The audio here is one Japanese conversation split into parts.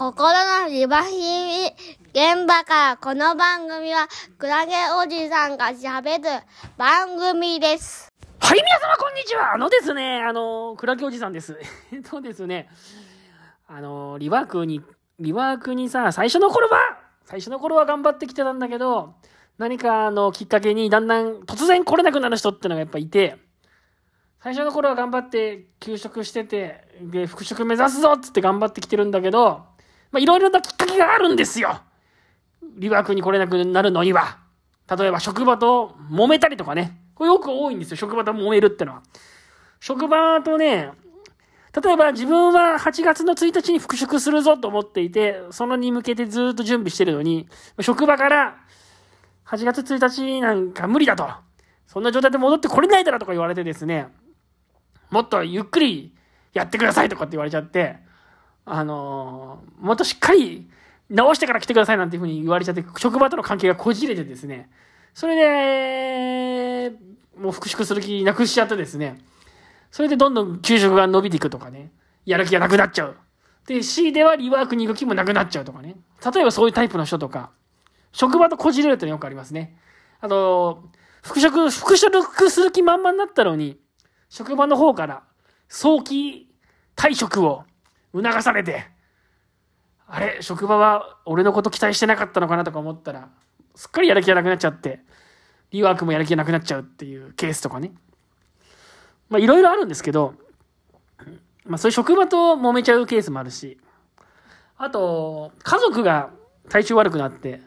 心のリバヒミ現場からこの番組はクラゲおじさんが喋る番組です。はい、皆様こんにちはあのですね、あの、クラゲおじさんです。えっとですね、あの、リワークに、リワークにさ、最初の頃は、最初の頃は頑張ってきてたんだけど、何かのきっかけにだんだん突然来れなくなる人ってのがやっぱいて、最初の頃は頑張って休職してて、で、復職目指すぞっつって頑張ってきてるんだけど、まあ、いろいろなきっかけがあるんですよ。リワークに来れなくなるのには。例えば職場と揉めたりとかね。これよく多いんですよ。職場と揉めるってのは。職場とね、例えば自分は8月の1日に復職するぞと思っていて、そのに向けてずっと準備してるのに、職場から8月1日なんか無理だと。そんな状態で戻ってこれないだろとか言われてですね、もっとゆっくりやってくださいとかって言われちゃって、あのーもっとしっかり直してから来てくださいなんていうふうに言われちゃって、職場との関係がこじれてですね、それで、もう復職する気なくしちゃってですね、それでどんどん給食が伸びていくとかね、やる気がなくなっちゃう。で、C ではリワークに行く気もなくなっちゃうとかね。例えばそういうタイプの人とか、職場とこじれるってのよくありますね。あと、復職、復職する気満々になったのに、職場の方から早期退職を促されて、あれ、職場は俺のこと期待してなかったのかなとか思ったら、すっかりやる気がなくなっちゃって、リワークもやる気がなくなっちゃうっていうケースとかね。まあいろいろあるんですけど、まあそういう職場と揉めちゃうケースもあるし、あと、家族が体調悪くなって、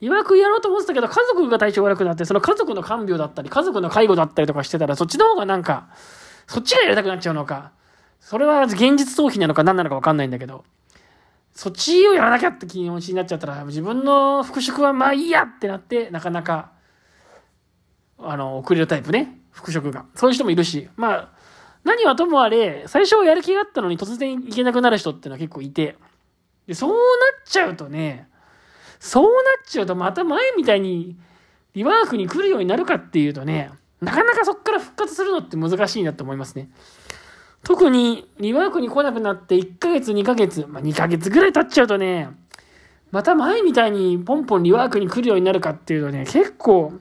リワークやろうと思ってたけど、家族が体調悪くなって、その家族の看病だったり、家族の介護だったりとかしてたら、そっちの方がなんか、そっちがやりたくなっちゃうのか、それは現実逃避なのか何なのか分かんないんだけど、そっちをやらなきゃって気持ちになっちゃったら、自分の復職はまあいいやってなって、なかなか、あの、遅れるタイプね。復職が。そういう人もいるし、まあ、何はともあれ、最初はやる気があったのに突然行けなくなる人ってのは結構いて、で、そうなっちゃうとね、そうなっちゃうとまた前みたいにリワークに来るようになるかっていうとね、なかなかそっから復活するのって難しいなって思いますね。特にリワークに来なくなって1ヶ月2ヶ月、まあ2ヶ月ぐらい経っちゃうとね、また前みたいにポンポンリワークに来るようになるかっていうとね、結構、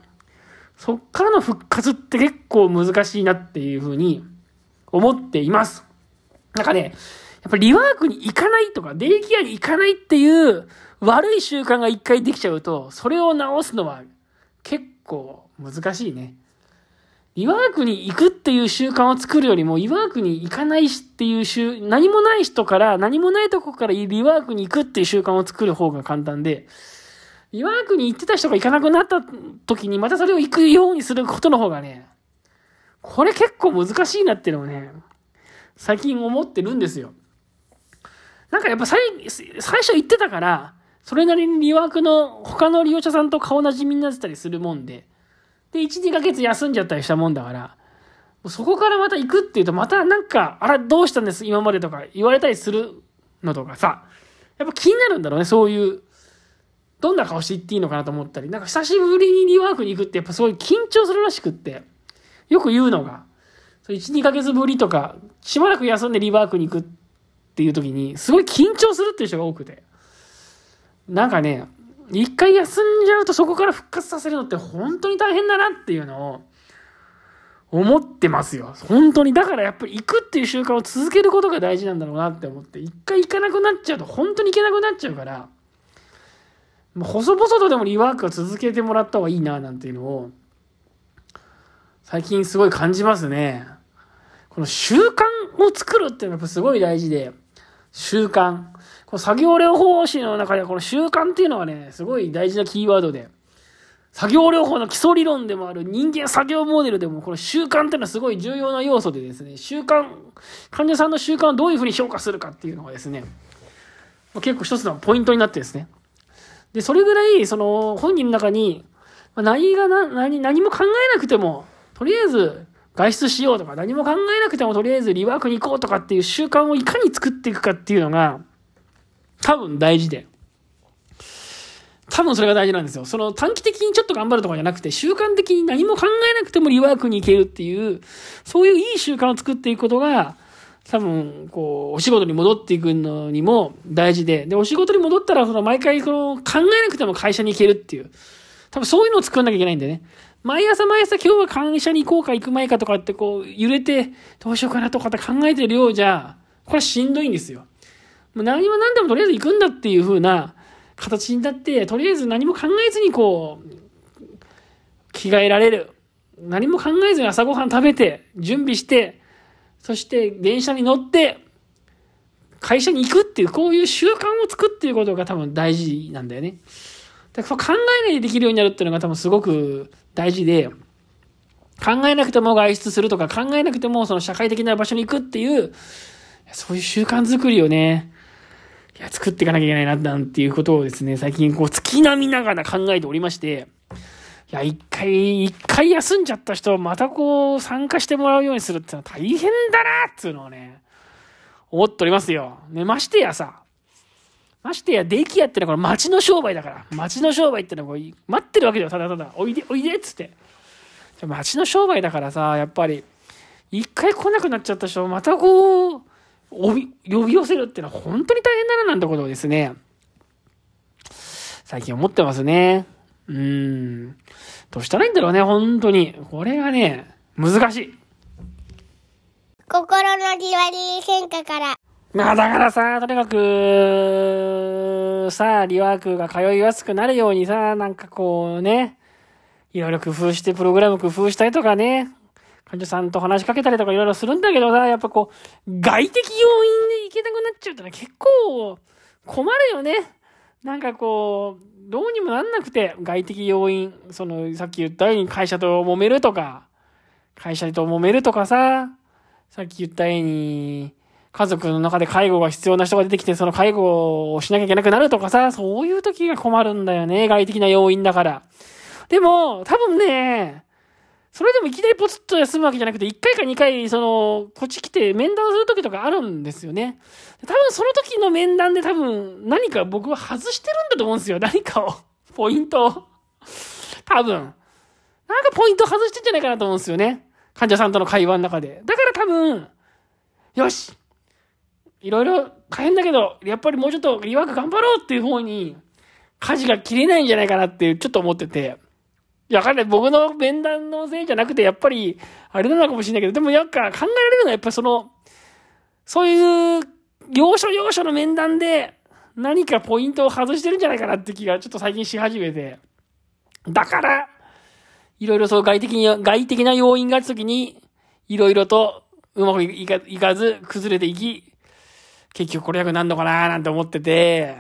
そっからの復活って結構難しいなっていうふうに思っています。なんかね、やっぱリワークに行かないとか、デイケアに行かないっていう悪い習慣が一回できちゃうと、それを直すのは結構難しいね。リワークに行くっていう習慣を作るよりも、リワークに行かないしっていう習、何もない人から、何もないとこからリワークに行くっていう習慣を作る方が簡単で、リワークに行ってた人が行かなくなった時に、またそれを行くようにすることの方がね、これ結構難しいなっていうのをね、最近思ってるんですよ。なんかやっぱ最最初言ってたから、それなりにリワークの他の利用者さんと顔なじみになってたりするもんで、で、1、2ヶ月休んじゃったりしたもんだから、そこからまた行くっていうと、またなんか、あら、どうしたんです今までとか言われたりするのとかさ、やっぱ気になるんだろうね、そういう、どんな顔して行っていいのかなと思ったり、なんか久しぶりにリワークに行くってやっぱすごい緊張するらしくって、よく言うのが、1、2ヶ月ぶりとか、しばらく休んでリワークに行くっていう時に、すごい緊張するっていう人が多くて。なんかね、一回休んじゃうとそこから復活させるのって本当に大変だなっていうのを思ってますよ。本当に。だからやっぱり行くっていう習慣を続けることが大事なんだろうなって思って、一回行かなくなっちゃうと本当に行けなくなっちゃうから、もう細々とでもリワークを続けてもらった方がいいななんていうのを、最近すごい感じますね。この習慣を作るっていうのがやっぱすごい大事で、習慣。この作業療法士の中ではこの習慣っていうのはね、すごい大事なキーワードで、作業療法の基礎理論でもある人間作業モデルでもこの習慣っていうのはすごい重要な要素でですね、習慣、患者さんの習慣をどういうふうに評価するかっていうのがですね、結構一つのポイントになってですね。で、それぐらい、その本人の中に、何が、何、何も考えなくても、とりあえず外出しようとか、何も考えなくてもとりあえずリワークに行こうとかっていう習慣をいかに作っていくかっていうのが、多分大事で。多分それが大事なんですよ。その短期的にちょっと頑張るとかじゃなくて、習慣的に何も考えなくてもリワークに行けるっていう、そういういい習慣を作っていくことが、多分、こう、お仕事に戻っていくのにも大事で、で、お仕事に戻ったら、その、毎回、その、考えなくても会社に行けるっていう。多分そういうのを作んなきゃいけないんでね。毎朝毎朝今日は会社に行こうか行く前かとかってこう揺れてどうしようかなとかって考えてるようじゃ、これはしんどいんですよ。もう何も何でもとりあえず行くんだっていう風な形になって、とりあえず何も考えずにこう、着替えられる。何も考えずに朝ごはん食べて、準備して、そして電車に乗って、会社に行くっていう、こういう習慣を作っていうことが多分大事なんだよね。だから考えないでできるようになるっていうのが多分すごく大事で、考えなくても外出するとか、考えなくてもその社会的な場所に行くっていう、そういう習慣づくりをね、いや、作っていかなきゃいけないな、なんていうことをですね、最近こう月並みながら考えておりまして、いや、一回、一回休んじゃった人をまたこう参加してもらうようにするってのは大変だなっていうのをね、思っておりますよ。ね、ましてやさ、ましてや、デイケアってのはこれ街の商売だから。街の商売ってのはこう待ってるわけだよ、ただただ。おいで、おいでっつって。街の商売だからさ、やっぱり、一回来なくなっちゃった人をまたこう、呼び寄せるってのは本当に大変だななんてことをですね、最近思ってますね。うーん。どうしたらいいんだろうね、本当に。これがね、難しい。心のリワリー変化から。まあだからさ、とにかく、さ、リワークが通いやすくなるようにさ、なんかこうね、いろいろ工夫してプログラム工夫したりとかね、患者さんと話しかけたりとかいろいろするんだけどさ、やっぱこう、外的要因でいけなくなっちゃうってのは結構困るよね。なんかこう、どうにもなんなくて、外的要因、その、さっき言ったように会社と揉めるとか、会社と揉めるとかさ、さっき言ったように、家族の中で介護が必要な人が出てきて、その介護をしなきゃいけなくなるとかさ、そういう時が困るんだよね。外的な要因だから。でも、多分ね、それでもいきなりポツッと休むわけじゃなくて、1回か2回、その、こっち来て面談する時とかあるんですよね。多分その時の面談で多分何か僕は外してるんだと思うんですよ。何かを。ポイントを。多分。なんかポイント外してんじゃないかなと思うんですよね。患者さんとの会話の中で。だから多分、よしいろいろ大変だけど、やっぱりもうちょっとリワーク頑張ろうっていう方に、舵が切れないんじゃないかなってちょっと思ってて。いや、わかんない。僕の面談のせいじゃなくて、やっぱり、あれなのかもしれないけど、でもなんか考えられるのはやっぱその、そういう、要所要所の面談で、何かポイントを外してるんじゃないかなって気がちょっと最近し始めて。だから、いろいろそう外的に、外的な要因があった時に、いろいろとうまくいかいかず、崩れていき、結局これ役なんのかなーなんて思ってて、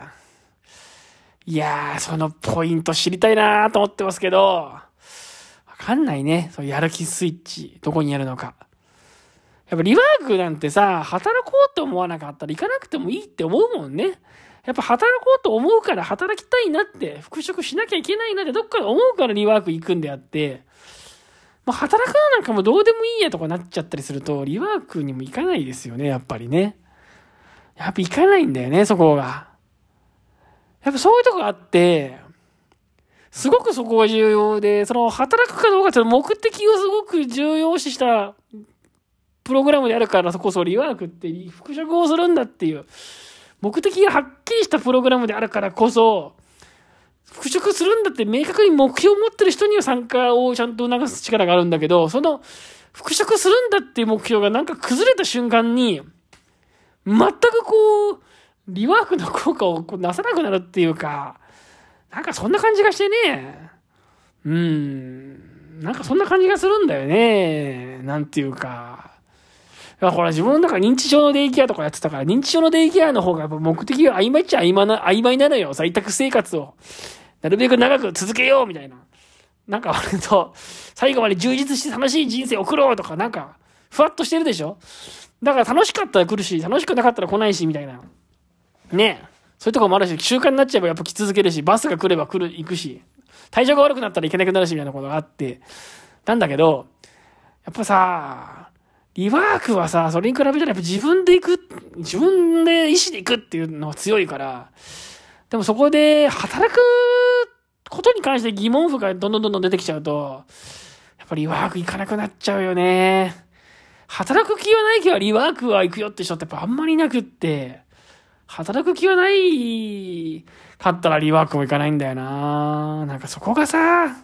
いやー、そのポイント知りたいなーと思ってますけど、わかんないね。そう、やる気スイッチ、どこにやるのか。やっぱリワークなんてさ、働こうと思わなかったら行かなくてもいいって思うもんね。やっぱ働こうと思うから働きたいなって、復職しなきゃいけないなってどっかで思うからリワーク行くんであって、もう働くのなんかもうどうでもいいやとかなっちゃったりすると、リワークにも行かないですよね、やっぱりね。やっぱ行かないんだよね、そこが。やっぱそういうとこがあって、すごくそこが重要で、その働くかどうかって目的をすごく重要視したプログラムであるからそこそリワークって復職をするんだっていう、目的がはっきりしたプログラムであるからこそ、復職するんだって明確に目標を持ってる人には参加をちゃんと促す力があるんだけど、その復職するんだっていう目標がなんか崩れた瞬間に、全くこう、リワークの効果をなさなくなるっていうか、なんかそんな感じがしてね、うん、なんかそんな感じがするんだよね。なんていうか。いや、ほら自分の中認知症のデイケアとかやってたから、認知症のデイケアの方がやっぱ目的が曖昧っちゃ曖昧な、曖昧なのよ。在宅生活を。なるべく長く続けようみたいな。なんか割と、最後まで充実して楽しい人生送ろうとか、なんか、ふわっとしてるでしょ？だから楽しかったら来るし、楽しくなかったら来ないし、みたいな。ねそういうとこもあるし、習慣になっちゃえばやっぱ来続けるし、バスが来れば来る、行くし、体調が悪くなったら行けなくなるし、みたいなことがあって、なんだけど、やっぱさ、リワークはさ、それに比べたらやっぱ自分で行く、自分で意思で行くっていうのが強いから、でもそこで働くことに関して疑問符がどんどんどんどん出てきちゃうと、やっぱりリワーク行かなくなっちゃうよね。働く気はないけどリワークは行くよって人ってやっぱあんまりなくって、働く気はないかったらリワークも行かないんだよななんかそこがさ、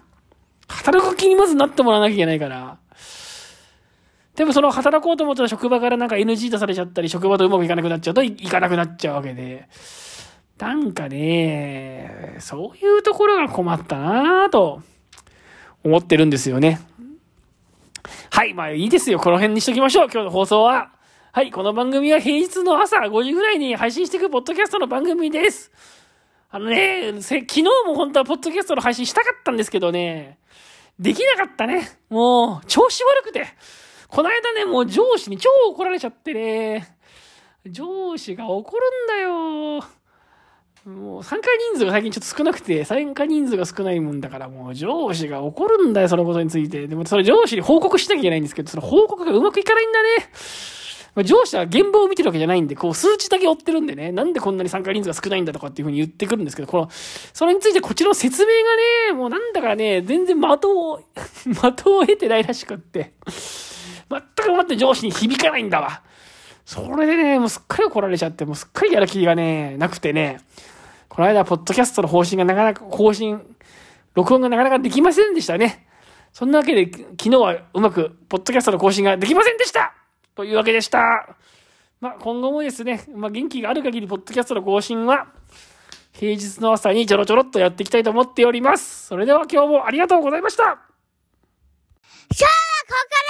働く気にまずなってもらわなきゃいけないから。でもその働こうと思ったら職場からなんか NG 出されちゃったり、職場とうまくいかなくなっちゃうと行かなくなっちゃうわけで。なんかね、そういうところが困ったなぁと思ってるんですよね。はい、まあいいですよ。この辺にしときましょう。今日の放送は。はい、この番組は平日の朝5時ぐらいに配信していくポッドキャストの番組です。あのね、昨日も本当はポッドキャストの配信したかったんですけどね、できなかったね。もう、調子悪くて。この間ね、もう上司に超怒られちゃってね。上司が怒るんだよ。もう参加人数が最近ちょっと少なくて、参加人数が少ないもんだから、もう上司が怒るんだよ、そのことについて。でもそれ上司に報告しなきゃいけないんですけど、その報告がうまくいかないんだね。まあ上司は現場を見てるわけじゃないんで、こう数値だけ追ってるんでね、なんでこんなに参加人数が少ないんだとかっていうふうに言ってくるんですけど、この、それについてこっちの説明がね、もうなんだかね、全然的を、的を得てないらしくって。全く待って上司に響かないんだわ。それでね、もうすっかり怒られちゃって、もうすっかりやる気がね、なくてね、この間、ポッドキャストの方針がなかなか、更新、録音がなかなかできませんでしたね。そんなわけで、昨日はうまく、ポッドキャストの更新ができませんでしたというわけでした。まあ、今後もですね、まあ、元気がある限り、ポッドキャストの更新は、平日の朝にちょろちょろっとやっていきたいと思っております。それでは今日もありがとうございました。さあ、こここ